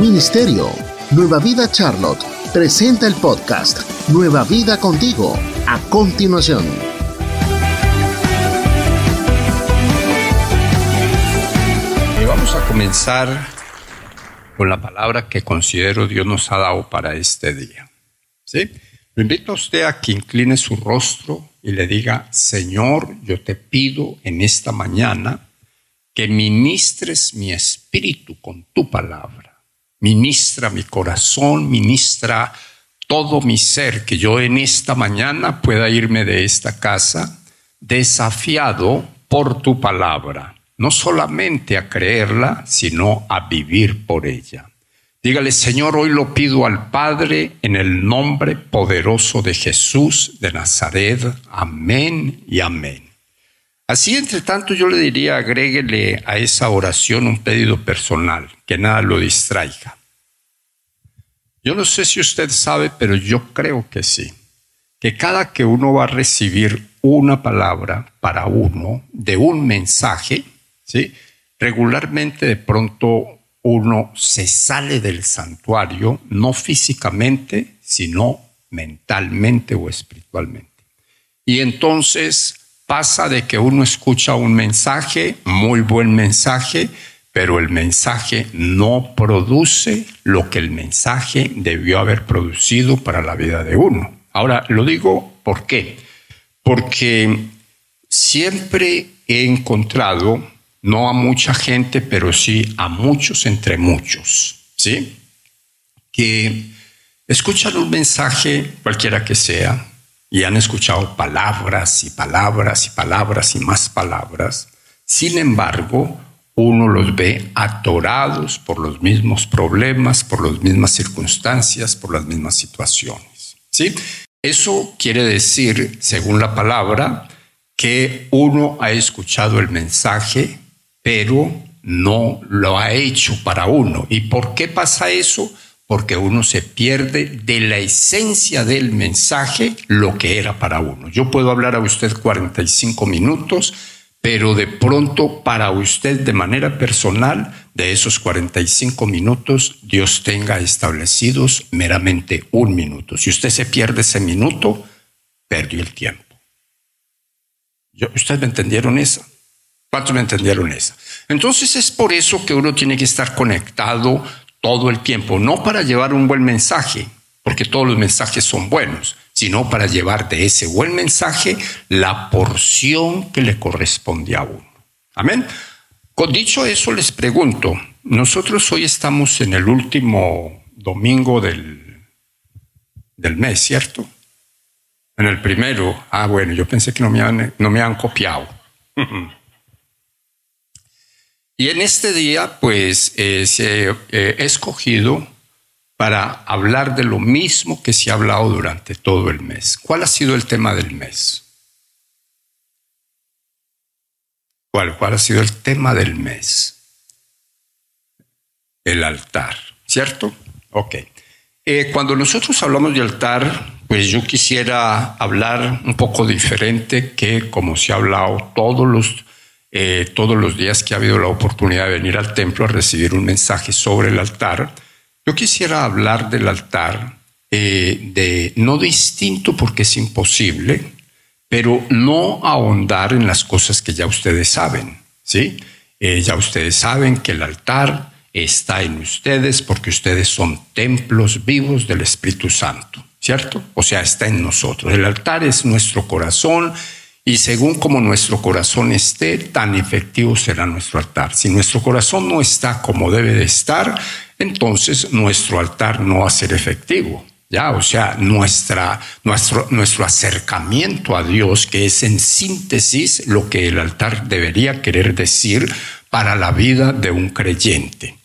Ministerio. Nueva Vida Charlotte presenta el podcast Nueva Vida contigo. A continuación. Y vamos a comenzar con la palabra que considero Dios nos ha dado para este día. ¿Sí? Lo invito a usted a que incline su rostro y le diga, Señor, yo te pido en esta mañana que ministres mi espíritu con tu palabra. Ministra mi corazón, ministra todo mi ser, que yo en esta mañana pueda irme de esta casa desafiado por tu palabra, no solamente a creerla, sino a vivir por ella. Dígale, Señor, hoy lo pido al Padre en el nombre poderoso de Jesús de Nazaret. Amén y amén. Así, entre tanto, yo le diría, agréguele a esa oración un pedido personal, que nada lo distraiga. Yo no sé si usted sabe, pero yo creo que sí, que cada que uno va a recibir una palabra para uno de un mensaje, ¿sí? regularmente de pronto uno se sale del santuario, no físicamente, sino mentalmente o espiritualmente. Y entonces pasa de que uno escucha un mensaje, muy buen mensaje, pero el mensaje no produce lo que el mensaje debió haber producido para la vida de uno. Ahora, lo digo ¿por qué? Porque siempre he encontrado, no a mucha gente, pero sí a muchos entre muchos, ¿sí? Que escuchan un mensaje, cualquiera que sea, y han escuchado palabras y palabras y palabras y más palabras. Sin embargo, uno los ve atorados por los mismos problemas, por las mismas circunstancias, por las mismas situaciones. ¿Sí? Eso quiere decir, según la palabra, que uno ha escuchado el mensaje, pero no lo ha hecho para uno. ¿Y por qué pasa eso? Porque uno se pierde de la esencia del mensaje lo que era para uno. Yo puedo hablar a usted 45 minutos, pero de pronto para usted de manera personal, de esos 45 minutos, Dios tenga establecidos meramente un minuto. Si usted se pierde ese minuto, perdió el tiempo. ¿Ustedes me entendieron esa? ¿Cuántos me entendieron esa? Entonces es por eso que uno tiene que estar conectado todo el tiempo, no para llevar un buen mensaje, porque todos los mensajes son buenos, sino para llevar de ese buen mensaje la porción que le corresponde a uno. Amén. Con dicho eso, les pregunto, nosotros hoy estamos en el último domingo del, del mes, ¿cierto? En el primero, ah, bueno, yo pensé que no me han, no me han copiado. Y en este día, pues, eh, se ha eh, escogido para hablar de lo mismo que se ha hablado durante todo el mes. ¿Cuál ha sido el tema del mes? ¿Cuál, cuál ha sido el tema del mes? El altar, ¿cierto? Ok. Eh, cuando nosotros hablamos de altar, pues yo quisiera hablar un poco diferente que como se ha hablado todos los eh, todos los días que ha habido la oportunidad de venir al templo a recibir un mensaje sobre el altar, yo quisiera hablar del altar eh, de no distinto porque es imposible, pero no ahondar en las cosas que ya ustedes saben, ¿sí? Eh, ya ustedes saben que el altar está en ustedes porque ustedes son templos vivos del Espíritu Santo, ¿cierto? O sea, está en nosotros. El altar es nuestro corazón, y según como nuestro corazón esté, tan efectivo será nuestro altar. Si nuestro corazón no está como debe de estar, entonces nuestro altar no va a ser efectivo. Ya, o sea, nuestra, nuestro, nuestro acercamiento a Dios, que es en síntesis lo que el altar debería querer decir para la vida de un creyente,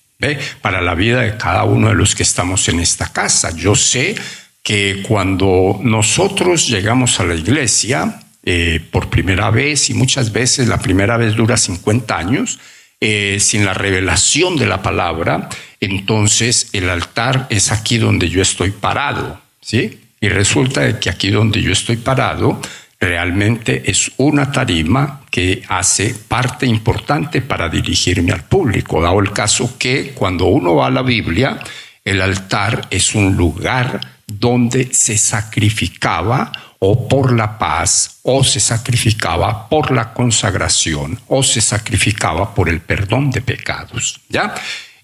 para la vida de cada uno de los que estamos en esta casa. Yo sé que cuando nosotros llegamos a la iglesia, eh, por primera vez y muchas veces la primera vez dura 50 años, eh, sin la revelación de la palabra, entonces el altar es aquí donde yo estoy parado, ¿sí? Y resulta que aquí donde yo estoy parado, realmente es una tarima que hace parte importante para dirigirme al público, dado el caso que cuando uno va a la Biblia, el altar es un lugar donde se sacrificaba o por la paz, o se sacrificaba por la consagración, o se sacrificaba por el perdón de pecados. ¿Ya?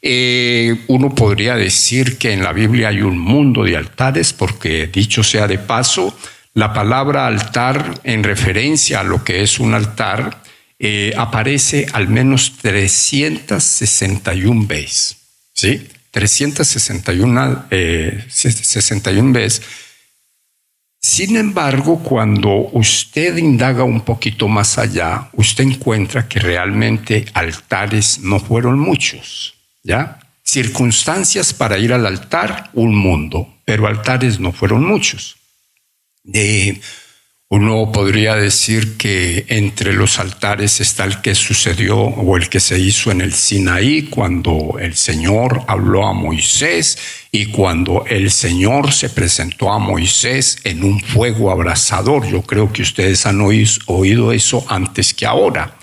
Eh, uno podría decir que en la Biblia hay un mundo de altares, porque dicho sea de paso, la palabra altar en referencia a lo que es un altar eh, aparece al menos 361 veces. ¿Sí? 361 eh, 61 veces sin embargo, cuando usted indaga un poquito más allá, usted encuentra que realmente altares no fueron muchos, ¿ya? Circunstancias para ir al altar, un mundo, pero altares no fueron muchos. De uno podría decir que entre los altares está el que sucedió o el que se hizo en el Sinaí cuando el Señor habló a Moisés y cuando el Señor se presentó a Moisés en un fuego abrasador. Yo creo que ustedes han oído eso antes que ahora.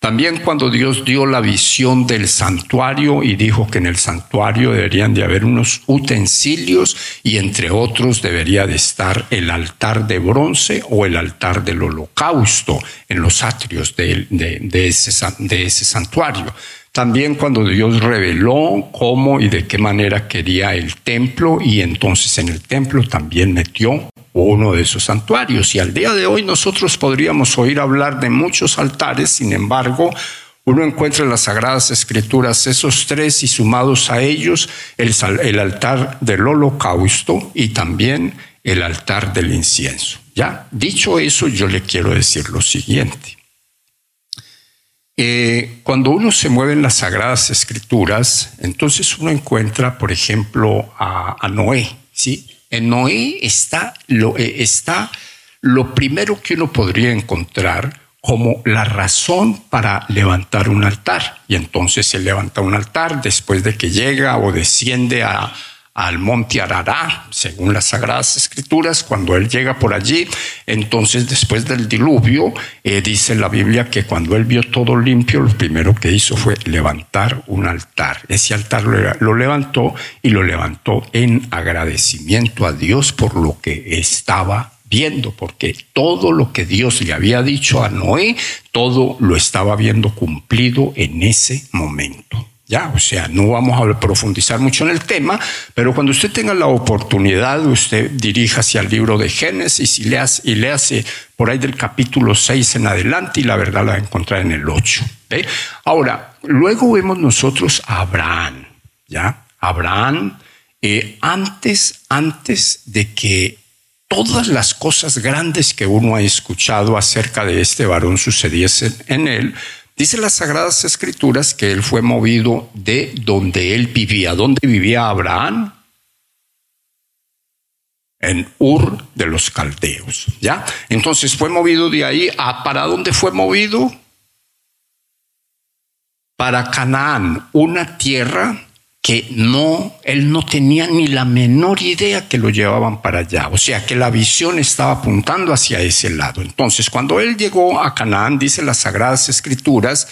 También cuando Dios dio la visión del santuario y dijo que en el santuario deberían de haber unos utensilios y entre otros debería de estar el altar de bronce o el altar del holocausto en los atrios de, ese, de ese santuario. También cuando Dios reveló cómo y de qué manera quería el templo y entonces en el templo también metió uno de esos santuarios. Y al día de hoy nosotros podríamos oír hablar de muchos altares, sin embargo, uno encuentra en las Sagradas Escrituras esos tres y sumados a ellos el, altar del holocausto y también el altar del incienso. Ya, dicho eso, yo le quiero decir lo siguiente. Eh, cuando uno se mueve en las Sagradas Escrituras, entonces uno encuentra, por ejemplo, a, a Noé, ¿sí? En Noé está lo, eh, está lo primero que uno podría encontrar como la razón para levantar un altar. Y entonces se levanta un altar después de que llega o desciende a, al monte Arará, según las Sagradas Escrituras, cuando él llega por allí, entonces después del diluvio, eh, dice la Biblia que cuando él vio todo limpio, lo primero que hizo fue levantar un altar. Ese altar lo, levantó y lo levantó en agradecimiento a Dios por lo que estaba viendo, porque todo lo que Dios le había dicho a Noé, todo lo estaba viendo cumplido en ese momento. Ya, o sea, no vamos a profundizar mucho en el tema, pero cuando usted tenga la oportunidad, usted dirija hacia el libro de Génesis y leas, y léase por ahí del capítulo 6 en adelante y la verdad la va a encontrar en el 8. Ahora, luego vemos nosotros a Abraham, ¿ya? Abraham, eh, antes, antes de que todas las cosas grandes que uno ha escuchado acerca de este varón sucediesen en él, Dice las Sagradas Escrituras que él fue movido de donde él vivía. ¿Dónde vivía Abraham? En Ur de los Caldeos. ¿Ya? Entonces fue movido de ahí. ¿A ¿Para dónde fue movido? Para Canaán, una tierra que no, él no tenía ni la menor idea que lo llevaban para allá. O sea que la visión estaba apuntando hacia ese lado. Entonces, cuando él llegó a Canaán, dice las Sagradas Escrituras,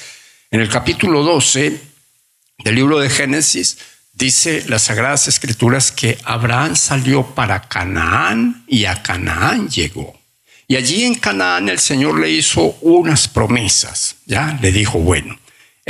en el capítulo 12 del libro de Génesis, dice las Sagradas Escrituras que Abraham salió para Canaán y a Canaán llegó. Y allí en Canaán el Señor le hizo unas promesas, ¿ya? Le dijo, bueno,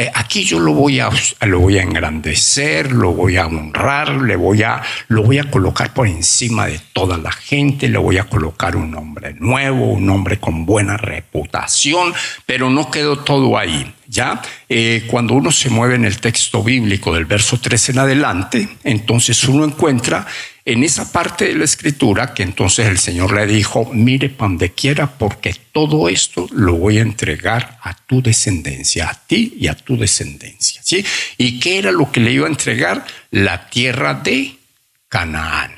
eh, aquí yo lo voy, a, lo voy a engrandecer, lo voy a honrar, le voy a, lo voy a colocar por encima de toda la gente, le voy a colocar un nombre nuevo, un nombre con buena reputación, pero no quedó todo ahí. ¿ya? Eh, cuando uno se mueve en el texto bíblico del verso 3 en adelante, entonces uno encuentra en esa parte de la escritura que entonces el Señor le dijo, mire para donde quiera, porque todo esto lo voy a entregar a tu descendencia, a ti y a tu descendencia. ¿sí? ¿Y qué era lo que le iba a entregar? La tierra de Canaán.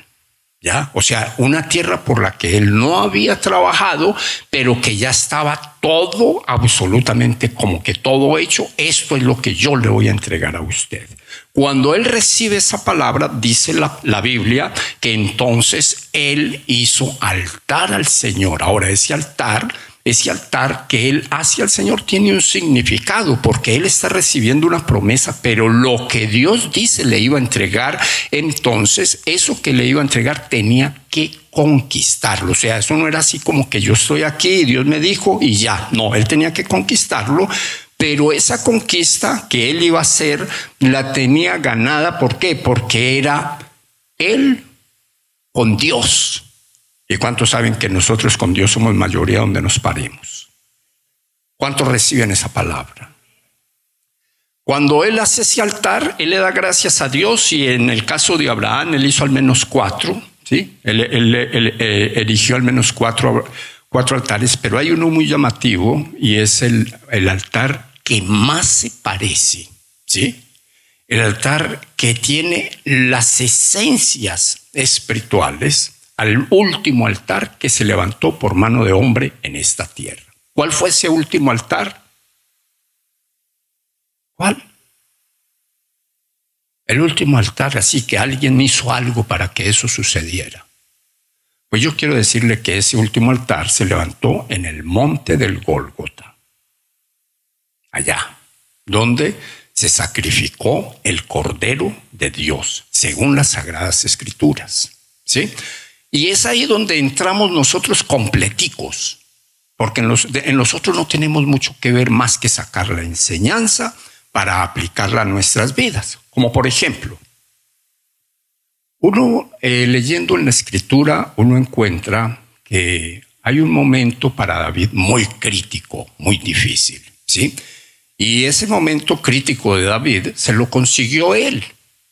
¿Ya? O sea, una tierra por la que él no había trabajado, pero que ya estaba todo, absolutamente como que todo hecho. Esto es lo que yo le voy a entregar a usted. Cuando él recibe esa palabra, dice la, Biblia que entonces él hizo altar al Señor. Ahora, ese altar ese altar que él hace al Señor tiene un significado porque él está recibiendo una promesa, pero lo que Dios dice le iba a entregar, entonces eso que le iba a entregar tenía que conquistarlo. O sea, eso no era así como que yo estoy aquí y Dios me dijo y ya. No, él tenía que conquistarlo, pero esa conquista que él iba a hacer la tenía ganada. ¿Por qué? Porque era él con Dios. ¿Y cuántos saben que nosotros con Dios somos mayoría donde nos paremos? ¿Cuántos reciben esa palabra? Cuando él hace ese altar, él le da gracias a Dios y en el caso de Abraham, él hizo al menos cuatro, ¿sí? Él, eh, erigió al menos cuatro, cuatro, altares, pero hay uno muy llamativo y es el, el altar que más se parece, ¿sí? El altar que tiene las esencias espirituales al último altar que se levantó por mano de hombre en esta tierra. ¿Cuál fue ese último altar? ¿Cuál? El último altar, así que alguien hizo algo para que eso sucediera. Pues yo quiero decirle que ese último altar se levantó en el monte del Gólgota, allá, donde se sacrificó el Cordero de Dios, según las Sagradas Escrituras. ¿Sí? Y es ahí donde entramos nosotros completicos, porque en los, en otros no tenemos mucho que ver más que sacar la enseñanza para aplicarla a nuestras vidas. Como por ejemplo, uno eh, leyendo en la escritura, uno encuentra que hay un momento para David muy crítico, muy difícil, ¿sí? Y ese momento crítico de David se lo consiguió él.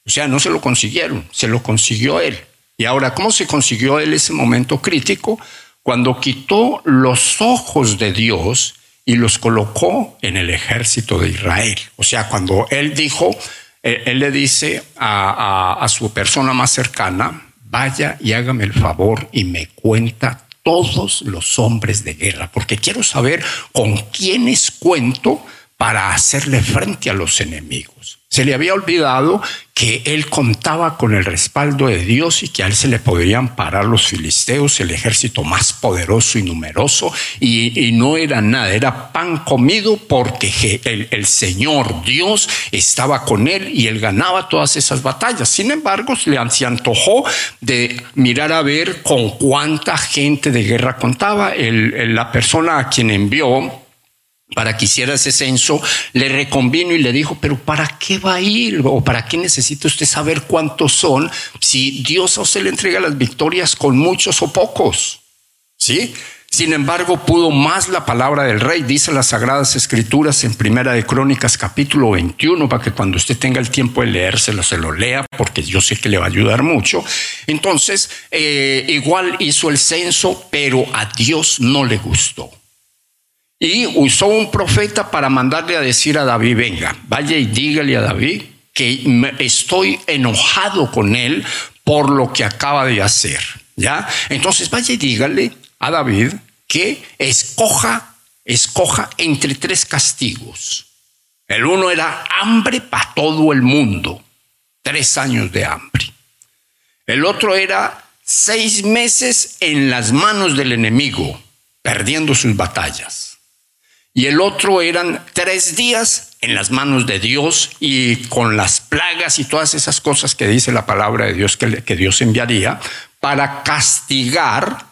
O sea, no se lo consiguieron, se lo consiguió él. Y ahora, ¿cómo se consiguió él ese momento crítico? Cuando quitó los ojos de Dios y los colocó en el ejército de Israel. O sea, cuando él dijo, eh, él le dice a, a su persona más cercana, vaya y hágame el favor y me cuenta todos los hombres de guerra, porque quiero saber con quiénes cuento para hacerle frente a los enemigos. Se le había olvidado que él contaba con el respaldo de Dios y que a él se le podrían parar los filisteos, el ejército más poderoso y numeroso, y, no era nada, era pan comido porque el, Señor Dios estaba con él y él ganaba todas esas batallas. Sin embargo, se antojó de mirar a ver con cuánta gente de guerra contaba. la persona a quien envió para que hiciera ese censo, le reconvino y le dijo, pero ¿para qué va a ir? ¿O para qué necesita usted saber cuántos son si Dios a usted le entrega las victorias con muchos o pocos? ¿Sí? Sin embargo, pudo más la palabra del rey, dice las Sagradas Escrituras en Primera de Crónicas capítulo 21, para que cuando usted tenga el tiempo de leérselo, se lo lea, porque yo sé que le va a ayudar mucho. Entonces, eh, igual hizo el censo, pero a Dios no le gustó. Y usó un profeta para mandarle a decir a David, venga, vaya y dígale a David que estoy enojado con él por lo que acaba de hacer. ¿Ya? Entonces vaya y dígale a David que escoja, escoja entre tres castigos. El uno era hambre para todo el mundo, tres años de hambre. El otro era seis meses en las manos del enemigo, perdiendo sus batallas y el otro eran tres días en las manos de Dios y con las plagas y todas esas cosas que dice la palabra de Dios que, que Dios enviaría para castigar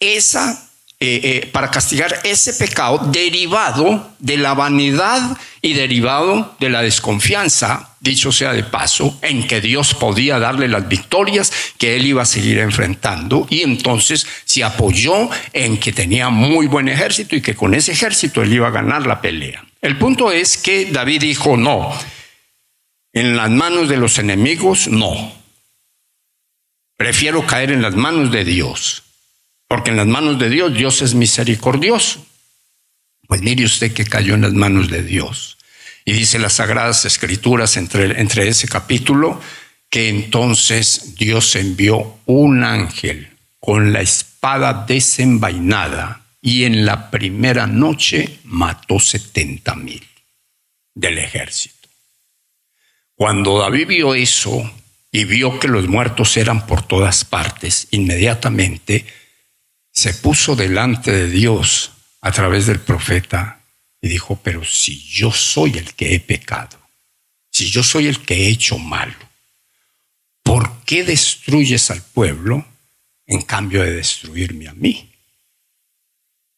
esa eh, eh, para castigar ese pecado derivado de la vanidad y derivado de la desconfianza, dicho sea de paso, en que Dios podía darle las victorias que él iba a seguir enfrentando y entonces se apoyó en que tenía muy buen ejército y que con ese ejército él iba a ganar la pelea. El punto es que David dijo, no, en las manos de los enemigos, no. Prefiero caer en las manos de Dios. Porque en las manos de Dios, Dios es misericordioso. Pues mire usted que cayó en las manos de Dios. Y dice las Sagradas Escrituras entre, entre ese capítulo que entonces Dios envió un ángel con la espada desenvainada y en la primera noche mató setenta mil del ejército. Cuando David vio eso y vio que los muertos eran por todas partes, inmediatamente se puso delante de Dios a través del profeta y dijo, pero si yo soy el que he pecado, si yo soy el que he hecho malo, ¿por qué destruyes al pueblo en cambio de destruirme a mí?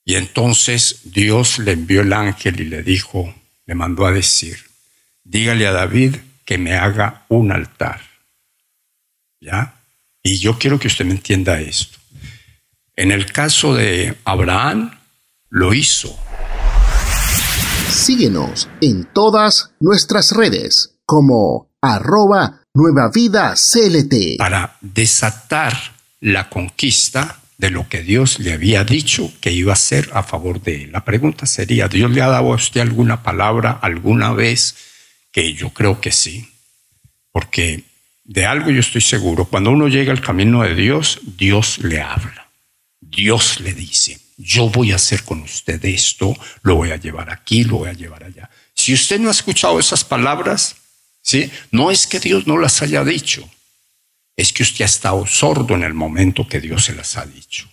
Y entonces Dios le envió el ángel y le dijo, le mandó a decir, dígale a David que me haga un altar. ¿Ya? Y yo quiero que usted me entienda esto. En el caso de Abraham, lo hizo. Síguenos en todas nuestras redes como arroba nueva vida CLT. Para desatar la conquista de lo que Dios le había dicho que iba a hacer a favor de él. La pregunta sería, ¿Dios le ha dado a usted alguna palabra alguna vez? Que yo creo que sí, porque de algo yo estoy seguro, cuando uno llega al camino de Dios, Dios le habla, Dios le dice, yo voy a hacer con usted esto, lo voy a llevar aquí, lo voy a llevar allá. Si usted no ha escuchado esas palabras, ¿sí? no es que Dios no las haya dicho, es que usted ha estado sordo en el momento que Dios se las ha dicho.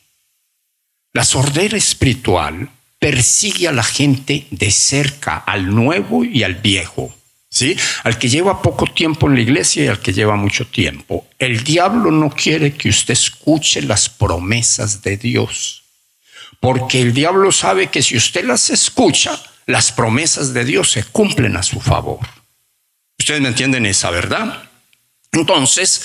La sordera espiritual persigue a la gente de cerca, al nuevo y al viejo. ¿Sí? Al que lleva poco tiempo en la iglesia y al que lleva mucho tiempo. El diablo no quiere que usted escuche las promesas de Dios, porque el diablo sabe que si usted las escucha, las promesas de Dios se cumplen a su favor. Ustedes me entienden esa verdad. Entonces,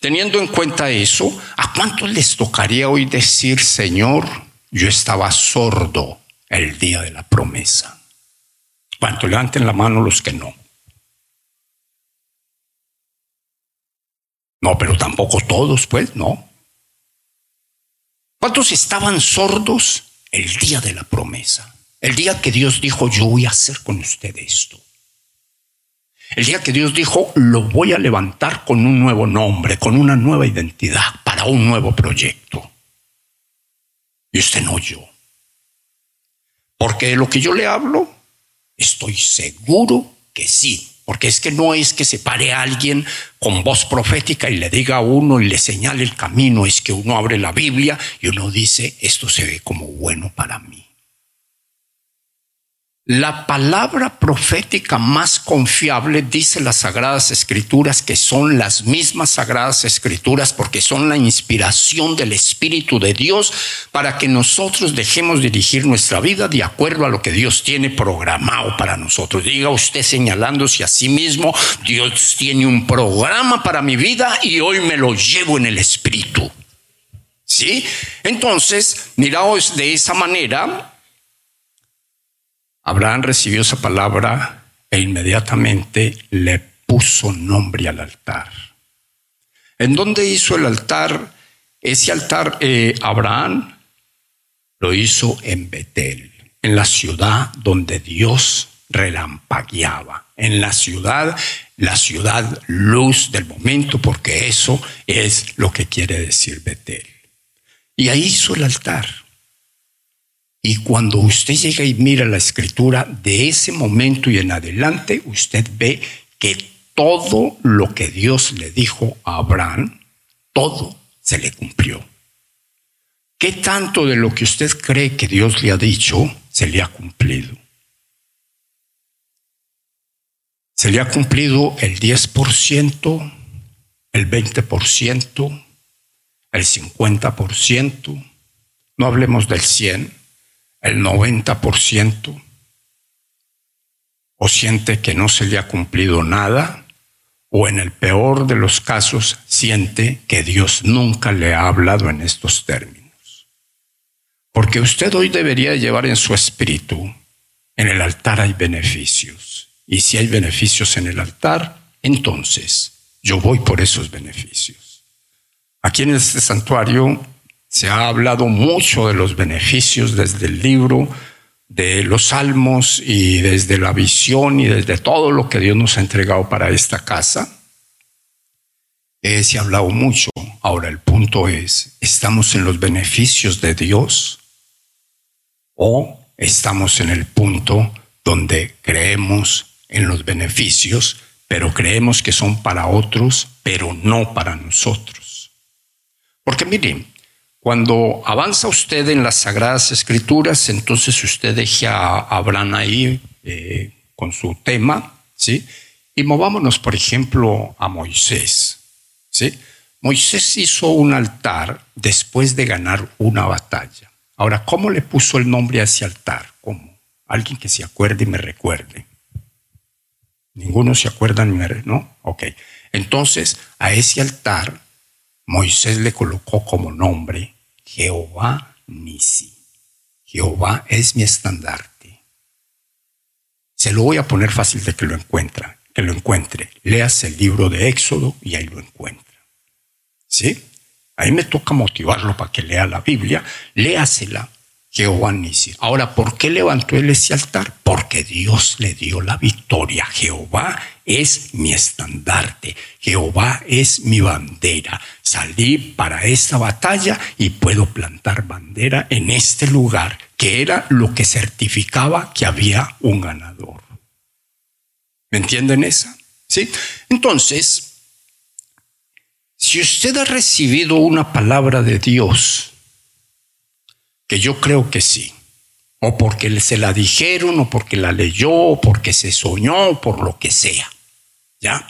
teniendo en cuenta eso, ¿a cuántos les tocaría hoy decir, Señor, yo estaba sordo el día de la promesa? ¿Cuánto levanten la mano los que no? No, pero tampoco todos, pues, no. ¿Cuántos estaban sordos el día de la promesa? El día que Dios dijo, yo voy a hacer con usted esto. El día que Dios dijo, lo voy a levantar con un nuevo nombre, con una nueva identidad, para un nuevo proyecto. Y usted no oyó. Porque de lo que yo le hablo, estoy seguro que sí, porque es que no es que se pare alguien con voz profética y le diga a uno y le señale el camino, es que uno abre la Biblia y uno dice, esto se ve como bueno para mí. La palabra profética más confiable, dice las Sagradas Escrituras, que son las mismas Sagradas Escrituras porque son la inspiración del Espíritu de Dios para que nosotros dejemos dirigir nuestra vida de acuerdo a lo que Dios tiene programado para nosotros. Diga usted señalándose a sí mismo, Dios tiene un programa para mi vida y hoy me lo llevo en el Espíritu. ¿Sí? Entonces, miraos de esa manera, Abraham recibió esa palabra e inmediatamente le puso nombre al altar. ¿En dónde hizo el altar? Ese altar eh, Abraham lo hizo en Betel, en la ciudad donde Dios relampagueaba, en la ciudad, la ciudad luz del momento, porque eso es lo que quiere decir Betel. Y ahí hizo el altar. Y cuando usted llega y mira la escritura de ese momento y en adelante, usted ve que todo lo que Dios le dijo a Abraham, todo se le cumplió. ¿Qué tanto de lo que usted cree que Dios le ha dicho se le ha cumplido? ¿Se le ha cumplido el 10%, el 20%, el 50%? No hablemos del 100% el 90% o siente que no se le ha cumplido nada o en el peor de los casos siente que Dios nunca le ha hablado en estos términos. Porque usted hoy debería llevar en su espíritu, en el altar hay beneficios. Y si hay beneficios en el altar, entonces yo voy por esos beneficios. Aquí en este santuario se ha hablado mucho de los beneficios desde el libro de los salmos y desde la visión y desde todo lo que Dios nos ha entregado para esta casa. Eh, se ha hablado mucho. Ahora el punto es, ¿estamos en los beneficios de Dios o estamos en el punto donde creemos en los beneficios, pero creemos que son para otros, pero no para nosotros. Porque miren, cuando avanza usted en las Sagradas Escrituras, entonces usted deja a Abraham ahí eh, con su tema, ¿sí? Y movámonos, por ejemplo, a Moisés, ¿sí? Moisés hizo un altar después de ganar una batalla. Ahora, ¿cómo le puso el nombre a ese altar? ¿Cómo? Alguien que se acuerde y me recuerde. Ninguno se acuerda, ¿no? Ok. Entonces, a ese altar, Moisés le colocó como nombre Jehová Nisi. Jehová es mi estandarte. Se lo voy a poner fácil de que lo encuentra, que lo encuentre. Leas el libro de Éxodo y ahí lo encuentra. ¿Sí? Ahí me toca motivarlo para que lea la Biblia. Léasela Ahora, ¿por qué levantó él ese altar? Porque Dios le dio la victoria. Jehová es mi estandarte. Jehová es mi bandera. Salí para esta batalla y puedo plantar bandera en este lugar, que era lo que certificaba que había un ganador. ¿Me entienden esa? ¿Sí? Entonces, si usted ha recibido una palabra de Dios, que yo creo que sí. O porque se la dijeron, o porque la leyó, o porque se soñó, o por lo que sea. ¿Ya?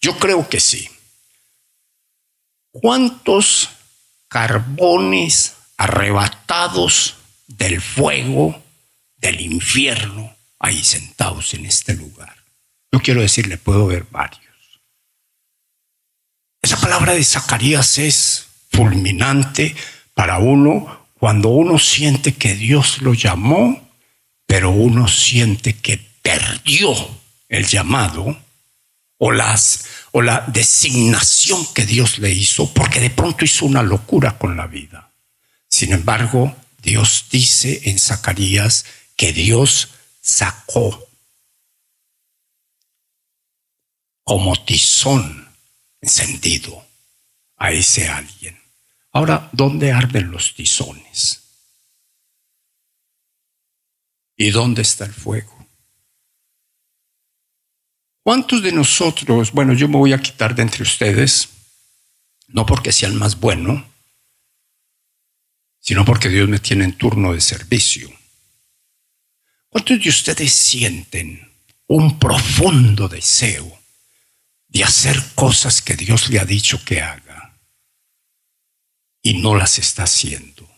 Yo creo que sí. ¿Cuántos carbones arrebatados del fuego del infierno hay sentados en este lugar? Yo quiero decirle, puedo ver varios. Esa palabra de Zacarías es fulminante para uno cuando uno siente que Dios lo llamó, pero uno siente que perdió el llamado o, la designación que Dios le hizo, porque de pronto hizo una locura con la vida. Sin embargo, Dios dice en Zacarías que Dios sacó como tizón encendido a ese alguien. Ahora, ¿dónde arden los tizones? ¿Y dónde está el fuego? ¿Cuántos de nosotros, bueno, yo me voy a quitar de entre ustedes, no porque sea el más bueno, sino porque Dios me tiene en turno de servicio? ¿Cuántos de ustedes sienten un profundo deseo de hacer cosas que Dios le ha dicho que haga? Y no las está haciendo.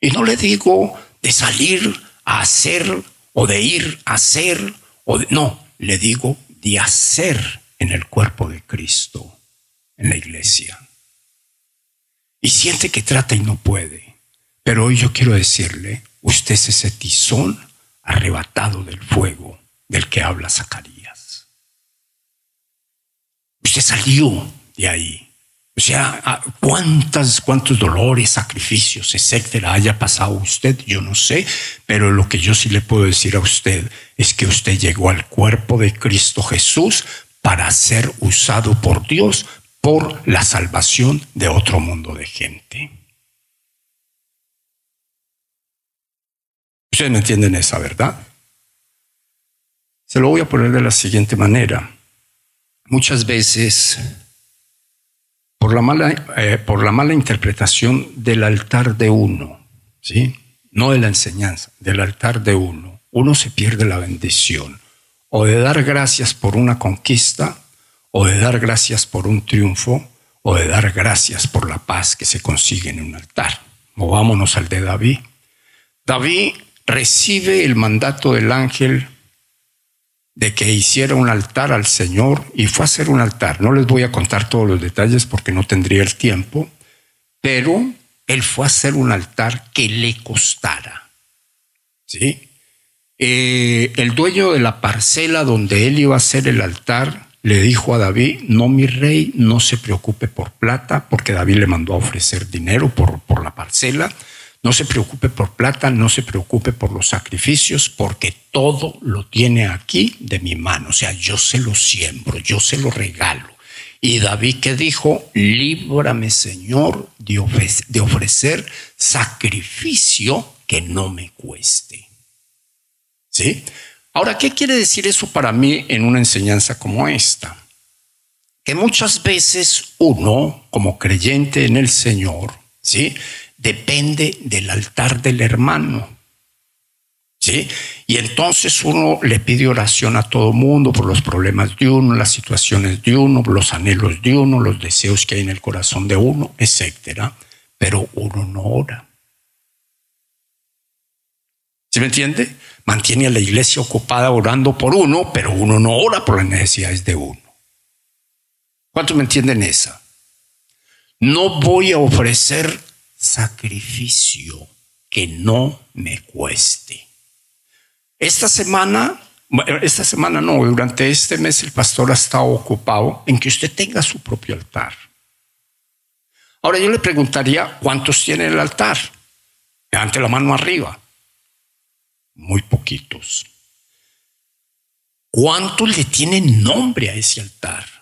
Y no le digo de salir a hacer o de ir a hacer, o no, le digo de hacer en el cuerpo de Cristo, en la iglesia. Y siente que trata y no puede. Pero hoy yo quiero decirle, usted es ese tizón arrebatado del fuego del que habla Zacarías. Usted salió de ahí o sea, cuántas, cuántos dolores, sacrificios, etcétera, haya pasado usted, yo no sé, pero lo que yo sí le puedo decir a usted es que usted llegó al cuerpo de Cristo Jesús para ser usado por Dios por la salvación de otro mundo de gente. Ustedes me entienden esa verdad. Se lo voy a poner de la siguiente manera. Muchas veces por la mala, eh, por la mala interpretación del altar de uno, ¿sí? no de la enseñanza, del altar de uno, uno se pierde la bendición o de dar gracias por una conquista, o de dar gracias por un triunfo, o de dar gracias por la paz que se consigue en un altar. Movámonos al de David. David recibe el mandato del ángel de que hiciera un altar al Señor y fue a hacer un altar. No les voy a contar todos los detalles porque no tendría el tiempo, pero él fue a hacer un altar que le costara. ¿Sí? Eh, el dueño de la parcela donde él iba a hacer el altar le dijo a David, no mi rey, no se preocupe por plata, porque David le mandó a ofrecer dinero por, por la parcela no se preocupe por plata, no se preocupe por los sacrificios, porque todo lo tiene aquí de mi mano. O sea, yo se lo siembro, yo se lo regalo. Y David que dijo, líbrame Señor de ofrecer sacrificio que no me cueste. ¿Sí? Ahora, ¿qué quiere decir eso para mí en una enseñanza como esta? Que muchas veces uno, como creyente en el Señor, ¿sí? Depende del altar del hermano. ¿Sí? Y entonces uno le pide oración a todo mundo por los problemas de uno, las situaciones de uno, los anhelos de uno, los deseos que hay en el corazón de uno, etcétera. Pero uno no ora. ¿Sí me entiende? Mantiene a la iglesia ocupada orando por uno, pero uno no ora por las necesidades de uno. ¿Cuántos me entienden esa? No voy a ofrecer sacrificio que no me cueste. Esta semana, esta semana no, durante este mes el pastor ha estado ocupado en que usted tenga su propio altar. Ahora yo le preguntaría, ¿cuántos tiene el altar? Levante la mano arriba. Muy poquitos. ¿Cuántos le tienen nombre a ese altar?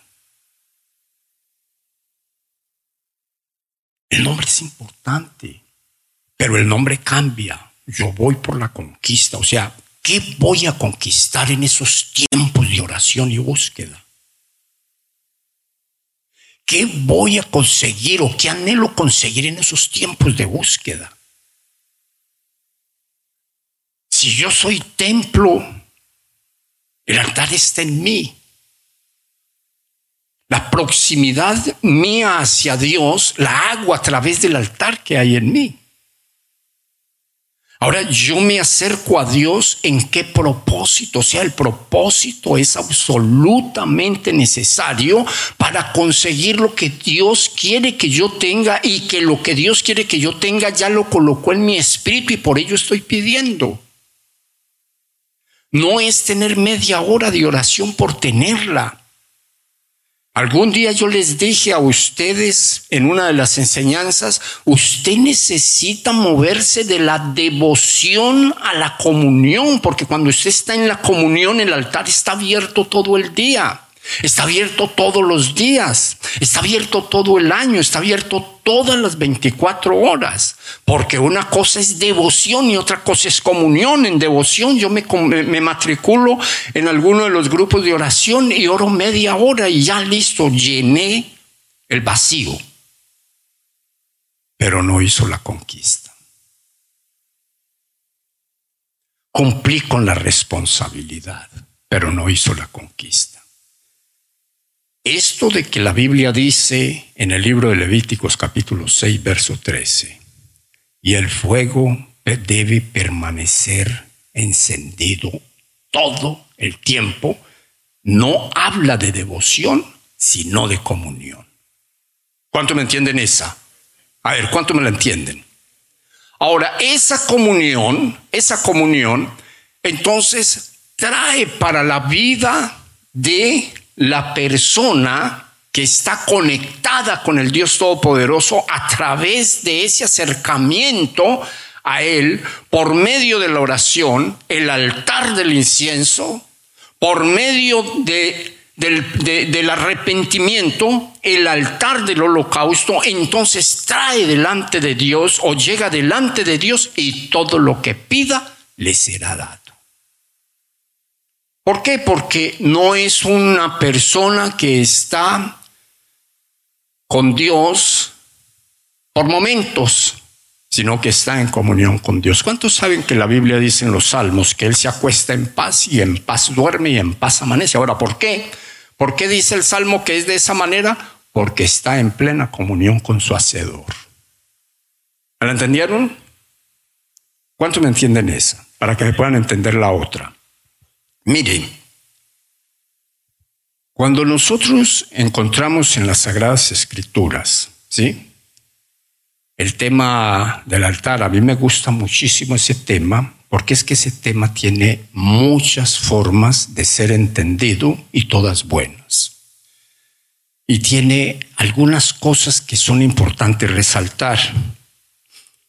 El nombre es importante, pero el nombre cambia. Yo voy por la conquista, o sea, ¿qué voy a conquistar en esos tiempos de oración y búsqueda? ¿Qué voy a conseguir o qué anhelo conseguir en esos tiempos de búsqueda? Si yo soy templo, el altar está en mí. La proximidad mía hacia Dios la hago a través del altar que hay en mí. Ahora yo me acerco a Dios en qué propósito, o sea, el propósito es absolutamente necesario para conseguir lo que Dios quiere que yo tenga y que lo que Dios quiere que yo tenga ya lo colocó en mi espíritu y por ello estoy pidiendo. No es tener media hora de oración por tenerla. Algún día yo les dije a ustedes en una de las enseñanzas, usted necesita moverse de la devoción a la comunión, porque cuando usted está en la comunión el altar está abierto todo el día. Está abierto todos los días, está abierto todo el año, está abierto todas las 24 horas, porque una cosa es devoción y otra cosa es comunión. En devoción yo me, me matriculo en alguno de los grupos de oración y oro media hora y ya listo, llené el vacío, pero no hizo la conquista. Cumplí con la responsabilidad, pero no hizo la conquista. Esto de que la Biblia dice en el libro de Levíticos capítulo 6, verso 13, y el fuego debe permanecer encendido todo el tiempo, no habla de devoción, sino de comunión. ¿Cuánto me entienden esa? A ver, ¿cuánto me la entienden? Ahora, esa comunión, esa comunión, entonces trae para la vida de la persona que está conectada con el Dios Todopoderoso a través de ese acercamiento a Él por medio de la oración, el altar del incienso, por medio de, del, arrepentimiento, el altar del holocausto, entonces trae delante de Dios o llega delante de Dios y todo lo que pida le será dado. ¿Por qué? Porque no es una persona que está con Dios por momentos, sino que está en comunión con Dios. ¿Cuántos saben que la Biblia dice en los salmos que Él se acuesta en paz y en paz duerme y en paz amanece? Ahora, ¿por qué? ¿Por qué dice el salmo que es de esa manera? Porque está en plena comunión con su Hacedor. ¿Me la entendieron? ¿Cuántos me entienden esa? Para que me puedan entender la otra. Miren, cuando nosotros encontramos en las Sagradas Escrituras, ¿sí? El tema del altar, a mí me gusta muchísimo ese tema, porque es que ese tema tiene muchas formas de ser entendido y todas buenas. Y tiene algunas cosas que son importantes resaltar.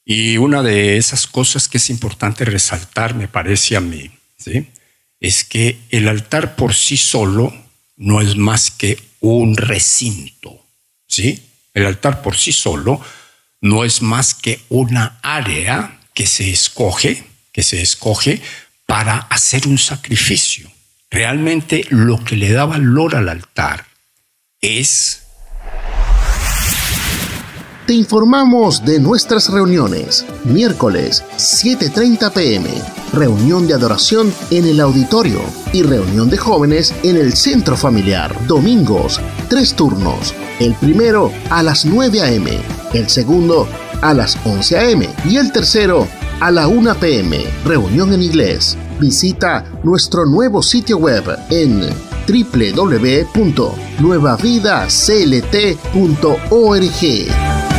Y una de esas cosas que es importante resaltar, me parece a mí, ¿sí? Es que el altar por sí solo no es más que un recinto, ¿sí? El altar por sí solo no es más que una área que se escoge, que se escoge para hacer un sacrificio. Realmente lo que le da valor al altar es te informamos de nuestras reuniones. Miércoles 7.30 pm. Reunión de adoración en el auditorio y reunión de jóvenes en el centro familiar. Domingos, tres turnos. El primero a las 9 am. El segundo a las 11 am. Y el tercero a la 1 pm. Reunión en inglés. Visita nuestro nuevo sitio web en www.nuevavidaclt.org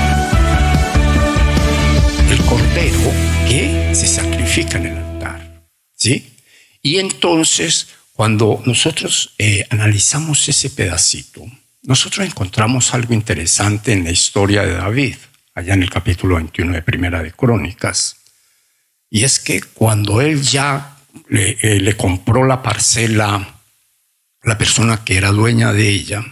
se sacrifica en el altar. ¿Sí? Y entonces, cuando nosotros eh, analizamos ese pedacito, nosotros encontramos algo interesante en la historia de David, allá en el capítulo 21 de Primera de Crónicas. Y es que cuando él ya le, eh, le compró la parcela, la persona que era dueña de ella,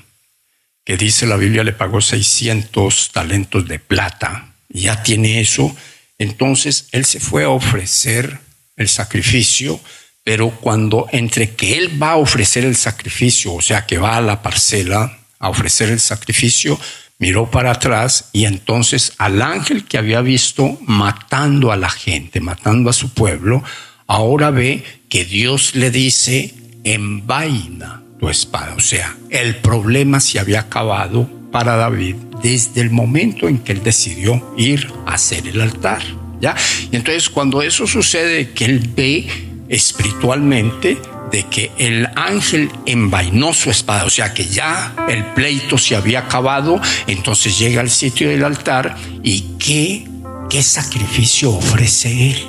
que dice la Biblia le pagó 600 talentos de plata, ya tiene eso, entonces él se fue a ofrecer el sacrificio, pero cuando entre que él va a ofrecer el sacrificio, o sea, que va a la parcela a ofrecer el sacrificio, miró para atrás y entonces al ángel que había visto matando a la gente, matando a su pueblo, ahora ve que Dios le dice, envaina tu espada. O sea, el problema se había acabado para David desde el momento en que él decidió ir a hacer el altar. ¿ya? Y entonces cuando eso sucede, que él ve espiritualmente de que el ángel envainó su espada, o sea que ya el pleito se había acabado, entonces llega al sitio del altar y qué, qué sacrificio ofrece él.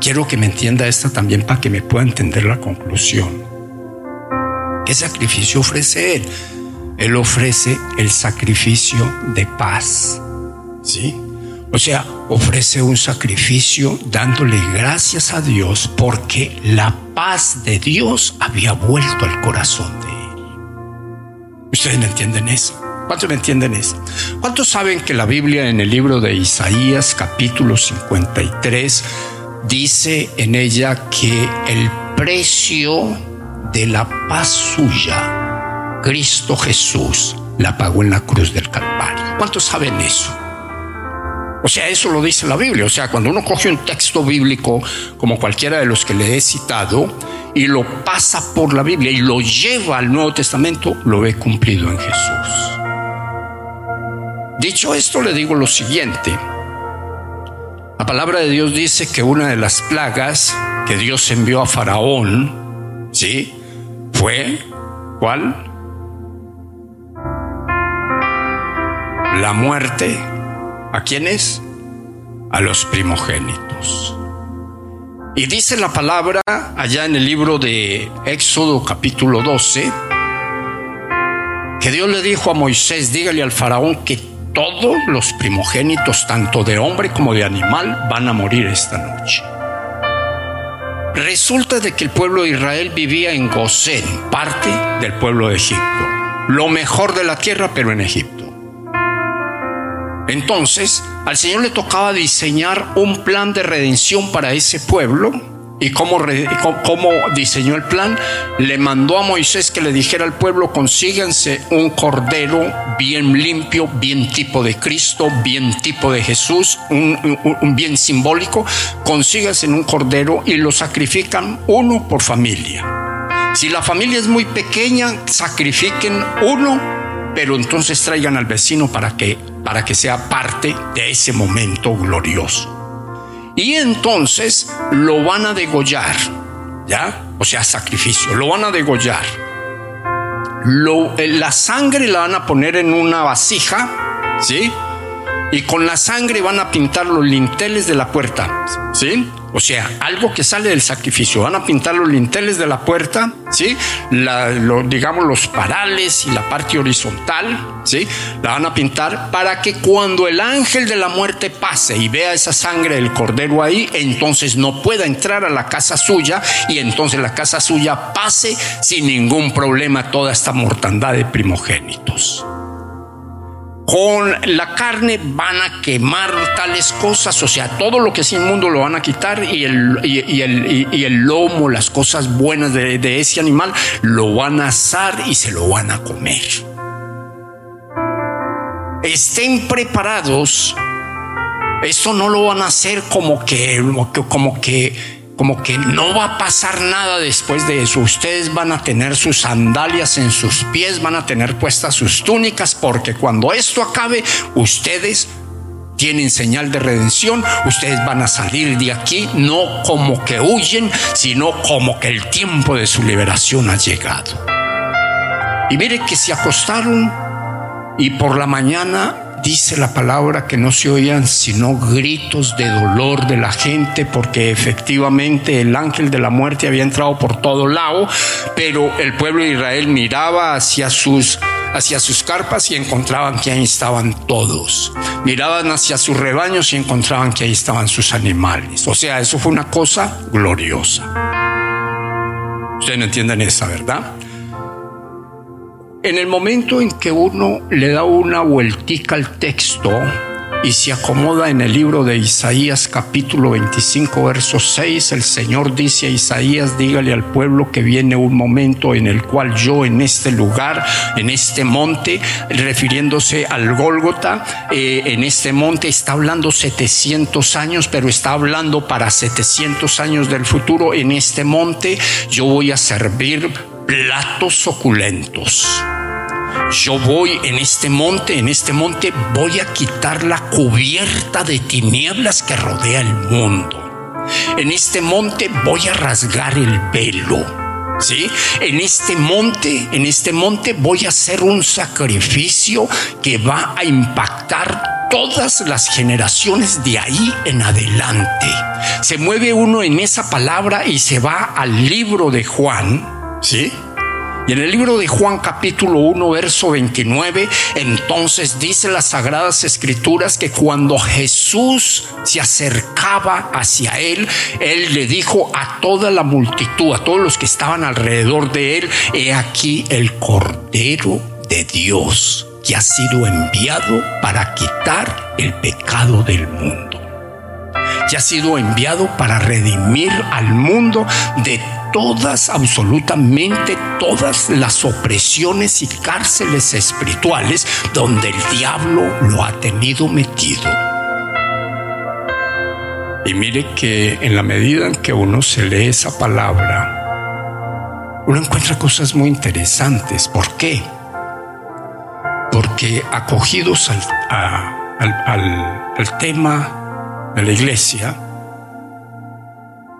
Quiero que me entienda esta también para que me pueda entender la conclusión. ¿Qué sacrificio ofrece él? Él ofrece el sacrificio de paz. ¿Sí? O sea, ofrece un sacrificio dándole gracias a Dios porque la paz de Dios había vuelto al corazón de él. ¿Ustedes me entienden eso? ¿Cuántos me entienden eso? ¿Cuántos saben que la Biblia en el libro de Isaías capítulo 53 dice en ella que el precio de la paz suya Cristo Jesús la pagó en la cruz del Calvario. ¿Cuántos saben eso? O sea, eso lo dice la Biblia. O sea, cuando uno coge un texto bíblico como cualquiera de los que le he citado y lo pasa por la Biblia y lo lleva al Nuevo Testamento, lo ve cumplido en Jesús. Dicho esto, le digo lo siguiente. La palabra de Dios dice que una de las plagas que Dios envió a Faraón, ¿sí? Fue, ¿cuál? La muerte. ¿A quiénes? A los primogénitos. Y dice la palabra allá en el libro de Éxodo capítulo 12, que Dios le dijo a Moisés, dígale al faraón que todos los primogénitos, tanto de hombre como de animal, van a morir esta noche. Resulta de que el pueblo de Israel vivía en Gosén, parte del pueblo de Egipto. Lo mejor de la tierra, pero en Egipto. Entonces, al Señor le tocaba diseñar un plan de redención para ese pueblo. ¿Y cómo, diseñó el plan? Le mandó a Moisés que le dijera al pueblo, consíganse un cordero bien limpio, bien tipo de Cristo, bien tipo de Jesús, un, bien simbólico, consíganse un cordero y lo sacrifican uno por familia. Si la familia es muy pequeña, sacrifiquen uno pero entonces traigan al vecino para que, para que sea parte de ese momento glorioso. Y entonces lo van a degollar, ¿ya? O sea, sacrificio, lo van a degollar. Lo, eh, la sangre la van a poner en una vasija, ¿sí? Y con la sangre van a pintar los linteles de la puerta, ¿sí? O sea, algo que sale del sacrificio. Van a pintar los linteles de la puerta, ¿sí? digamos los parales y la parte horizontal, ¿sí? La van a pintar para que cuando el ángel de la muerte pase y vea esa sangre del cordero ahí, entonces no pueda entrar a la casa suya y entonces la casa suya pase sin ningún problema toda esta mortandad de primogénitos. Con la carne van a quemar tales cosas, o sea, todo lo que es inmundo lo van a quitar y el, y, el, y el lomo, las cosas buenas de, de ese animal, lo van a asar y se lo van a comer. Estén preparados. Esto no lo van a hacer como que, como que como que no va a pasar nada después de eso. Ustedes van a tener sus sandalias en sus pies, van a tener puestas sus túnicas, porque cuando esto acabe, ustedes tienen señal de redención, ustedes van a salir de aquí no como que huyen, sino como que el tiempo de su liberación ha llegado. Y mire que se acostaron y por la mañana dice la palabra que no se oían sino gritos de dolor de la gente porque efectivamente el ángel de la muerte había entrado por todo lado, pero el pueblo de Israel miraba hacia sus hacia sus carpas y encontraban que ahí estaban todos. Miraban hacia sus rebaños y encontraban que ahí estaban sus animales. O sea, eso fue una cosa gloriosa. Ustedes no entienden esa, ¿verdad? En el momento en que uno le da una vueltica al texto y se acomoda en el libro de Isaías capítulo 25 verso 6, el Señor dice a Isaías, dígale al pueblo que viene un momento en el cual yo en este lugar, en este monte, refiriéndose al Gólgota, eh, en este monte está hablando 700 años, pero está hablando para 700 años del futuro, en este monte yo voy a servir platos oculentos. Yo voy en este monte, en este monte voy a quitar la cubierta de tinieblas que rodea el mundo. En este monte voy a rasgar el velo. ¿Sí? En este monte, en este monte voy a hacer un sacrificio que va a impactar todas las generaciones de ahí en adelante. Se mueve uno en esa palabra y se va al libro de Juan, ¿Sí? Y en el libro de Juan capítulo 1, verso 29, entonces dice las sagradas escrituras que cuando Jesús se acercaba hacia él, él le dijo a toda la multitud, a todos los que estaban alrededor de él, he aquí el Cordero de Dios que ha sido enviado para quitar el pecado del mundo. Que ha sido enviado para redimir al mundo de todas, absolutamente todas las opresiones y cárceles espirituales donde el diablo lo ha tenido metido. Y mire que en la medida en que uno se lee esa palabra, uno encuentra cosas muy interesantes. ¿Por qué? Porque acogidos al, al tema de la iglesia,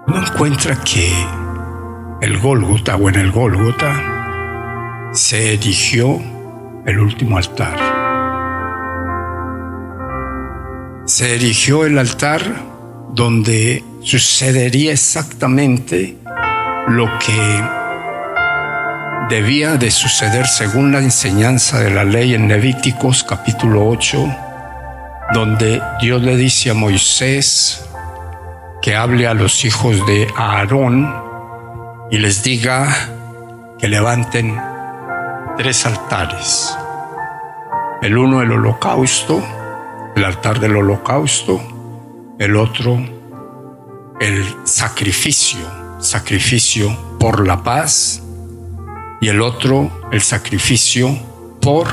uno encuentra que el Gólgota o en el Gólgota se erigió el último altar. Se erigió el altar donde sucedería exactamente lo que debía de suceder según la enseñanza de la ley en Levíticos capítulo 8, donde Dios le dice a Moisés que hable a los hijos de Aarón y les diga que levanten tres altares. El uno el holocausto, el altar del holocausto, el otro el sacrificio, sacrificio por la paz, y el otro el sacrificio por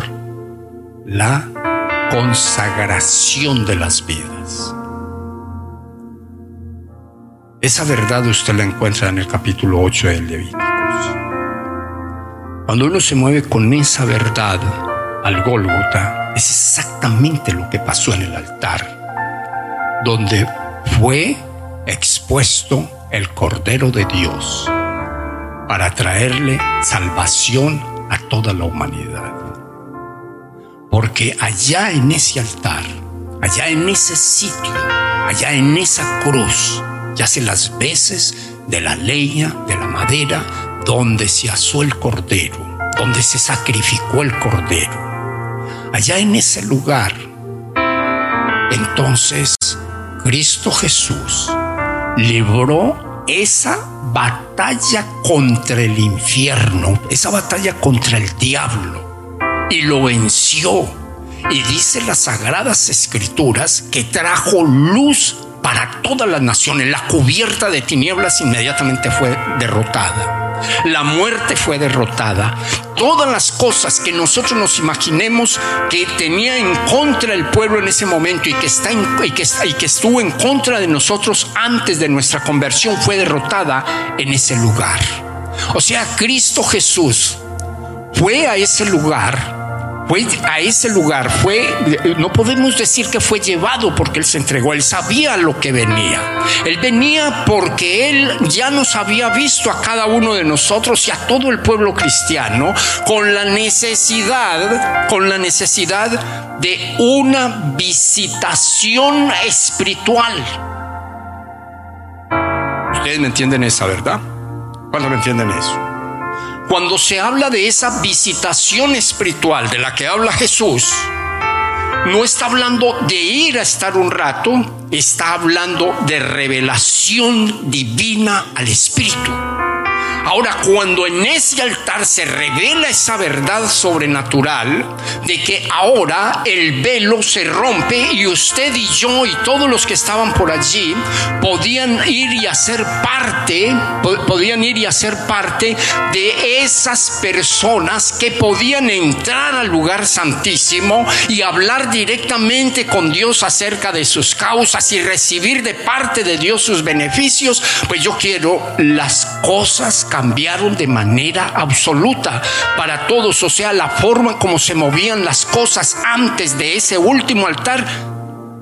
la consagración de las vidas. Esa verdad usted la encuentra en el capítulo 8 del Levíticos. Cuando uno se mueve con esa verdad al Gólgota, es exactamente lo que pasó en el altar, donde fue expuesto el Cordero de Dios para traerle salvación a toda la humanidad. Porque allá en ese altar, allá en ese sitio, allá en esa cruz, yace las veces de la leña, de la madera, donde se asó el cordero, donde se sacrificó el cordero. Allá en ese lugar, entonces Cristo Jesús libró esa batalla contra el infierno, esa batalla contra el diablo, y lo venció Y dice las sagradas escrituras que trajo luz para todas las naciones. La cubierta de tinieblas inmediatamente fue derrotada. La muerte fue derrotada. Todas las cosas que nosotros nos imaginemos que tenía en contra el pueblo en ese momento y que, está y, que, estuvo en contra de nosotros antes de nuestra conversión fue derrotada en ese lugar. O sea, Cristo Jesús fue a ese lugar fue a ese lugar, fue, no podemos decir que fue llevado porque él se entregó, él sabía lo que venía. Él venía porque él ya nos había visto a cada uno de nosotros y a todo el pueblo cristiano con la necesidad, con la necesidad de una visitación espiritual. Ustedes me entienden esa, ¿verdad? ¿Cuándo me entienden eso? Cuando se habla de esa visitación espiritual de la que habla Jesús, no está hablando de ir a estar un rato, está hablando de revelación divina al Espíritu. Ahora, cuando en ese altar se revela esa verdad sobrenatural de que ahora el velo se rompe y usted y yo y todos los que estaban por allí podían ir y hacer parte, podían ir y hacer parte de esas personas que podían entrar al lugar santísimo y hablar directamente con Dios acerca de sus causas y recibir de parte de Dios sus beneficios, pues yo quiero las cosas cambiaron de manera absoluta para todos, o sea, la forma como se movían las cosas antes de ese último altar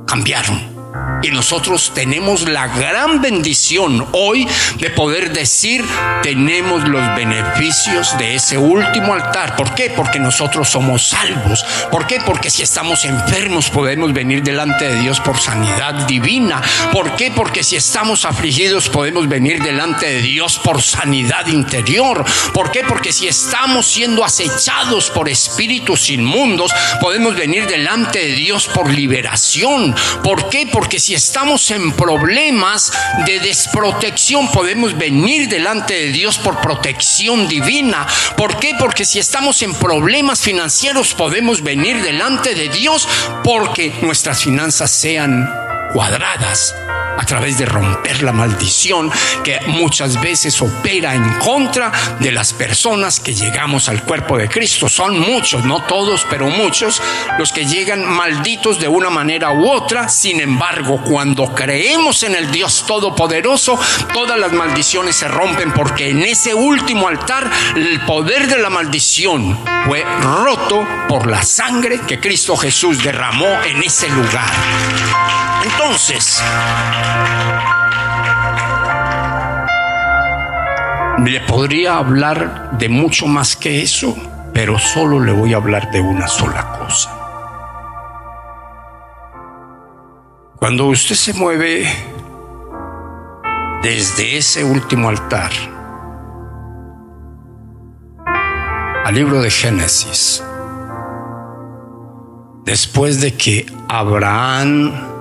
cambiaron. Y nosotros tenemos la gran bendición hoy de poder decir, tenemos los beneficios de ese último altar. ¿Por qué? Porque nosotros somos salvos. ¿Por qué? Porque si estamos enfermos podemos venir delante de Dios por sanidad divina. ¿Por qué? Porque si estamos afligidos podemos venir delante de Dios por sanidad interior. ¿Por qué? Porque si estamos siendo acechados por espíritus inmundos podemos venir delante de Dios por liberación. ¿Por qué? Porque si estamos en problemas de desprotección, podemos venir delante de Dios por protección divina. ¿Por qué? Porque si estamos en problemas financieros, podemos venir delante de Dios porque nuestras finanzas sean cuadradas a través de romper la maldición que muchas veces opera en contra de las personas que llegamos al cuerpo de Cristo. Son muchos, no todos, pero muchos, los que llegan malditos de una manera u otra. Sin embargo, cuando creemos en el Dios Todopoderoso, todas las maldiciones se rompen porque en ese último altar el poder de la maldición fue roto por la sangre que Cristo Jesús derramó en ese lugar. Entonces, le podría hablar de mucho más que eso, pero solo le voy a hablar de una sola cosa. Cuando usted se mueve desde ese último altar al libro de Génesis, después de que Abraham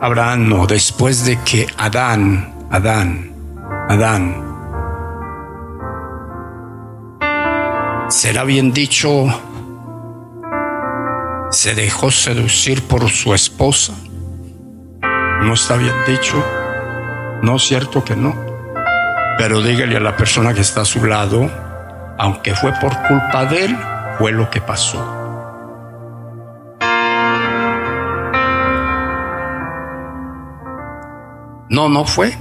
Abraham no, después de que Adán, Adán, Adán, será bien dicho, se dejó seducir por su esposa. No está bien dicho, no es cierto que no. Pero dígale a la persona que está a su lado, aunque fue por culpa de él, fue lo que pasó. No, no fue.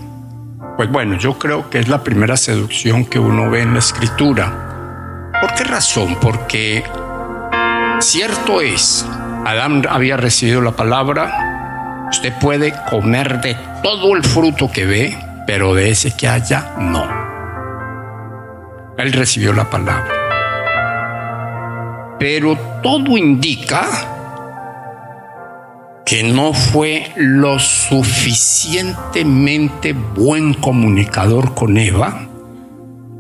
Pues bueno, yo creo que es la primera seducción que uno ve en la escritura. ¿Por qué razón? Porque cierto es, Adán había recibido la palabra, usted puede comer de todo el fruto que ve, pero de ese que haya, no. Él recibió la palabra. Pero todo indica que no fue lo suficientemente buen comunicador con Eva,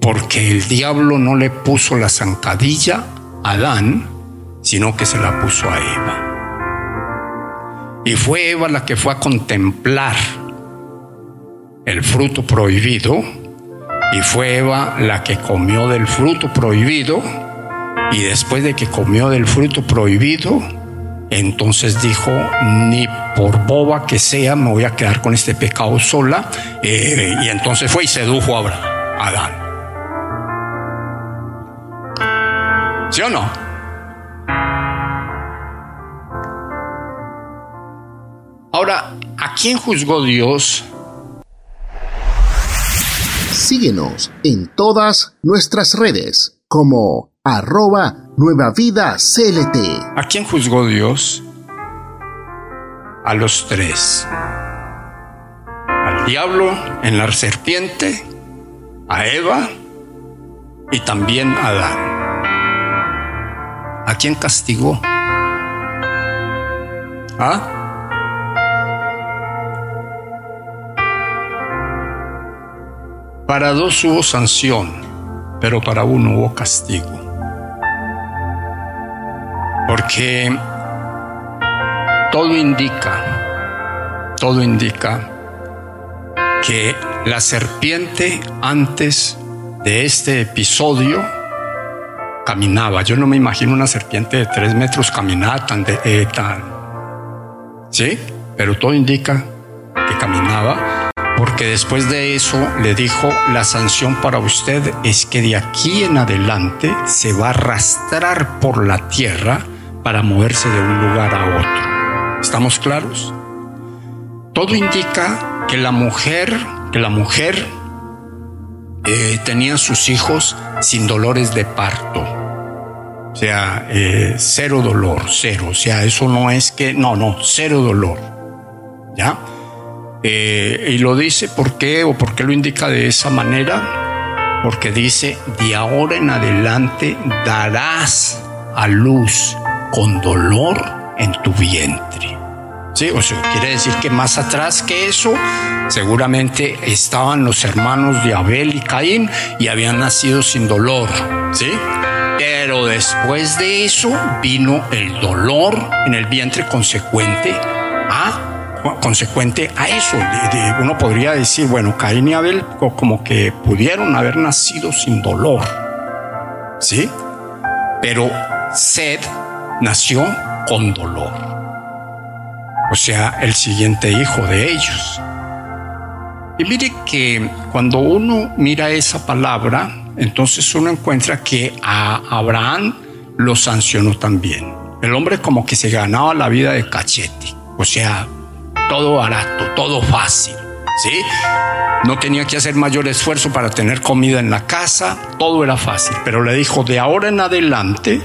porque el diablo no le puso la zancadilla a Adán, sino que se la puso a Eva. Y fue Eva la que fue a contemplar el fruto prohibido, y fue Eva la que comió del fruto prohibido, y después de que comió del fruto prohibido, entonces dijo, ni por boba que sea, me voy a quedar con este pecado sola. Eh, y entonces fue y sedujo a Adán. ¿Sí o no? Ahora, ¿a quién juzgó Dios? Síguenos en todas nuestras redes como arroba nueva vida CLT. ¿A quién juzgó Dios? A los tres. Al diablo en la serpiente, a Eva y también a Adán. ¿A quién castigó? ¿Ah? Para dos hubo sanción, pero para uno hubo castigo. Porque todo indica, todo indica que la serpiente antes de este episodio caminaba. Yo no me imagino una serpiente de tres metros caminar tan, de, eh, tan, sí, pero todo indica que caminaba, porque después de eso le dijo la sanción para usted es que de aquí en adelante se va a arrastrar por la tierra para moverse de un lugar a otro. ¿Estamos claros? Todo indica que la mujer, que la mujer eh, tenía sus hijos sin dolores de parto. O sea, eh, cero dolor, cero. O sea, eso no es que, no, no, cero dolor. ¿Ya? Eh, y lo dice por qué o por qué lo indica de esa manera. Porque dice, de ahora en adelante darás a luz con dolor en tu vientre. Sí, o sea, quiere decir que más atrás que eso, seguramente estaban los hermanos de Abel y Caín y habían nacido sin dolor, ¿sí? Pero después de eso vino el dolor en el vientre consecuente a consecuente a eso. uno podría decir, bueno, Caín y Abel como que pudieron haber nacido sin dolor, ¿sí? Pero Sed nació con dolor o sea, el siguiente hijo de ellos. Y mire que cuando uno mira esa palabra, entonces uno encuentra que a Abraham lo sancionó también. El hombre como que se ganaba la vida de cachete, o sea, todo barato, todo fácil, ¿sí? No tenía que hacer mayor esfuerzo para tener comida en la casa, todo era fácil, pero le dijo, de ahora en adelante,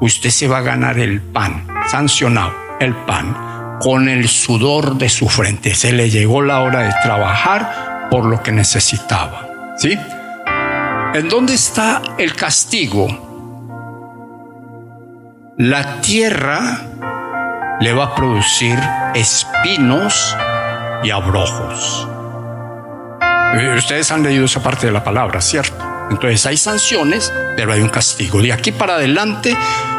usted se va a ganar el pan, sancionado, el pan con el sudor de su frente. Se le llegó la hora de trabajar por lo que necesitaba. ¿Sí? ¿En dónde está el castigo? La tierra le va a producir espinos y abrojos. Eh, ustedes han leído esa parte de la palabra, ¿cierto? Entonces hay sanciones, pero hay un castigo. De aquí para adelante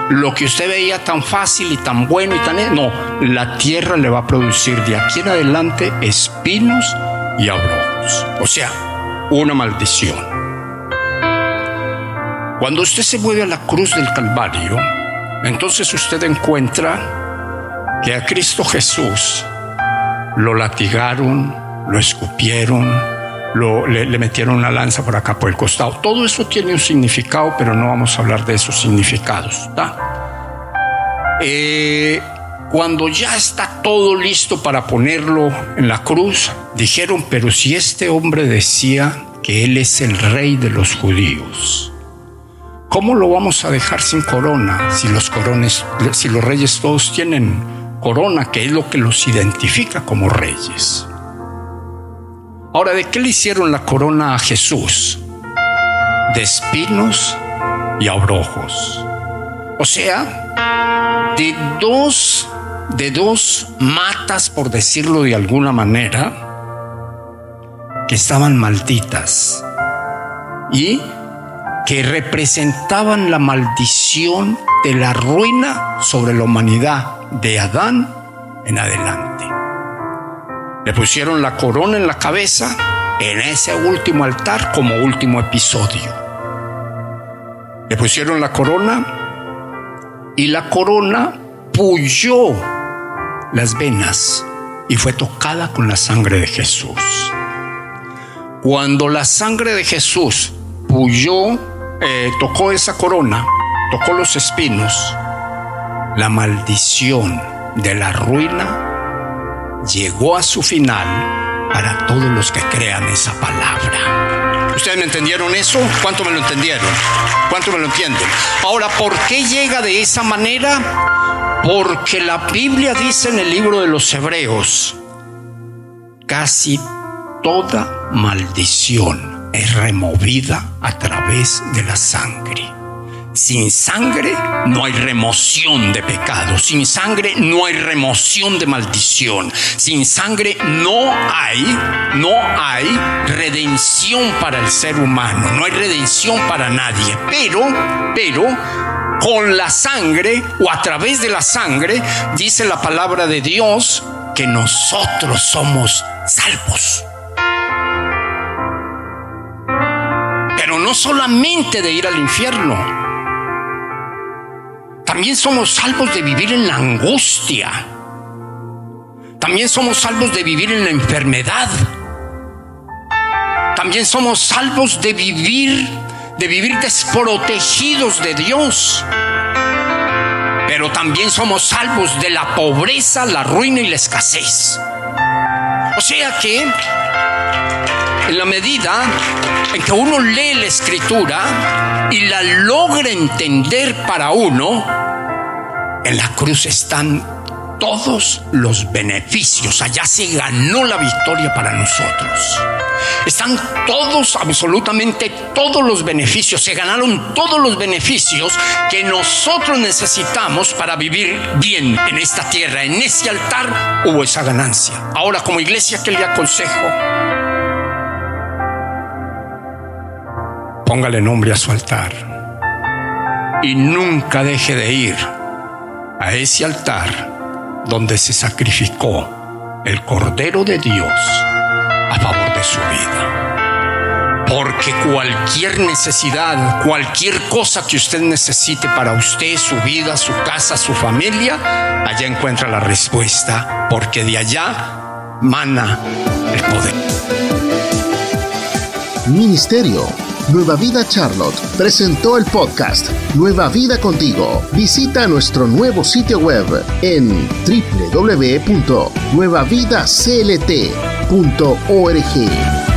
lo que usted veía tan fácil y tan bueno y tan... No, la tierra le va a producir de aquí en adelante espinos y abrojos. O sea, una maldición. Cuando usted se mueve a la cruz del Calvario, entonces usted encuentra que a Cristo Jesús lo latigaron, lo escupieron, le, metieron una lanza por acá, por el costado. Todo eso tiene un significado, pero no vamos a hablar de esos significados. Eh, cuando ya está todo listo para ponerlo en la cruz, dijeron, pero si este hombre decía que él es el rey de los judíos, ¿cómo lo vamos a dejar sin corona si los, corones, si los reyes todos tienen corona, que es lo que los identifica como reyes? Ahora, ¿de qué le hicieron la corona a Jesús? De espinos y abrojos. O sea, de dos, de dos matas, por decirlo de alguna manera, que estaban malditas y que representaban la maldición de la ruina sobre la humanidad de Adán en adelante. Le pusieron la corona en la cabeza en ese último altar como último episodio. Le pusieron la corona y la corona puyó las venas y fue tocada con la sangre de Jesús. Cuando la sangre de Jesús puyó, eh, tocó esa corona, tocó los espinos, la maldición de la ruina llegó a su final para todos los que crean esa palabra. ¿Ustedes me entendieron eso? ¿Cuánto me lo entendieron? ¿Cuánto me lo entienden? Ahora, ¿por qué llega de esa manera? Porque la Biblia dice en el libro de los Hebreos, casi toda maldición es removida a través de la sangre. Sin sangre no hay remoción de pecado. Sin sangre no hay remoción de maldición. Sin sangre no hay, no hay redención para el ser humano. No hay redención para nadie. Pero, pero, con la sangre o a través de la sangre, dice la palabra de Dios que nosotros somos salvos. Pero no solamente de ir al infierno también somos salvos de vivir en la angustia. También somos salvos de vivir en la enfermedad. También somos salvos de vivir, de vivir desprotegidos de Dios. Pero también somos salvos de la pobreza, la ruina y la escasez. O sea que en la medida en que uno lee la escritura y la logra entender para uno, en la cruz están todos los beneficios. Allá se ganó la victoria para nosotros. Están todos, absolutamente todos los beneficios. Se ganaron todos los beneficios que nosotros necesitamos para vivir bien en esta tierra. En ese altar hubo esa ganancia. Ahora como iglesia, ¿qué le aconsejo? Póngale nombre a su altar. Y nunca deje de ir a ese altar donde se sacrificó el Cordero de Dios a favor de su vida. Porque cualquier necesidad, cualquier cosa que usted necesite para usted, su vida, su casa, su familia, allá encuentra la respuesta, porque de allá mana el poder. Ministerio Nueva Vida Charlotte presentó el podcast Nueva Vida Contigo. Visita nuestro nuevo sitio web en www.nuevavidaclt.org.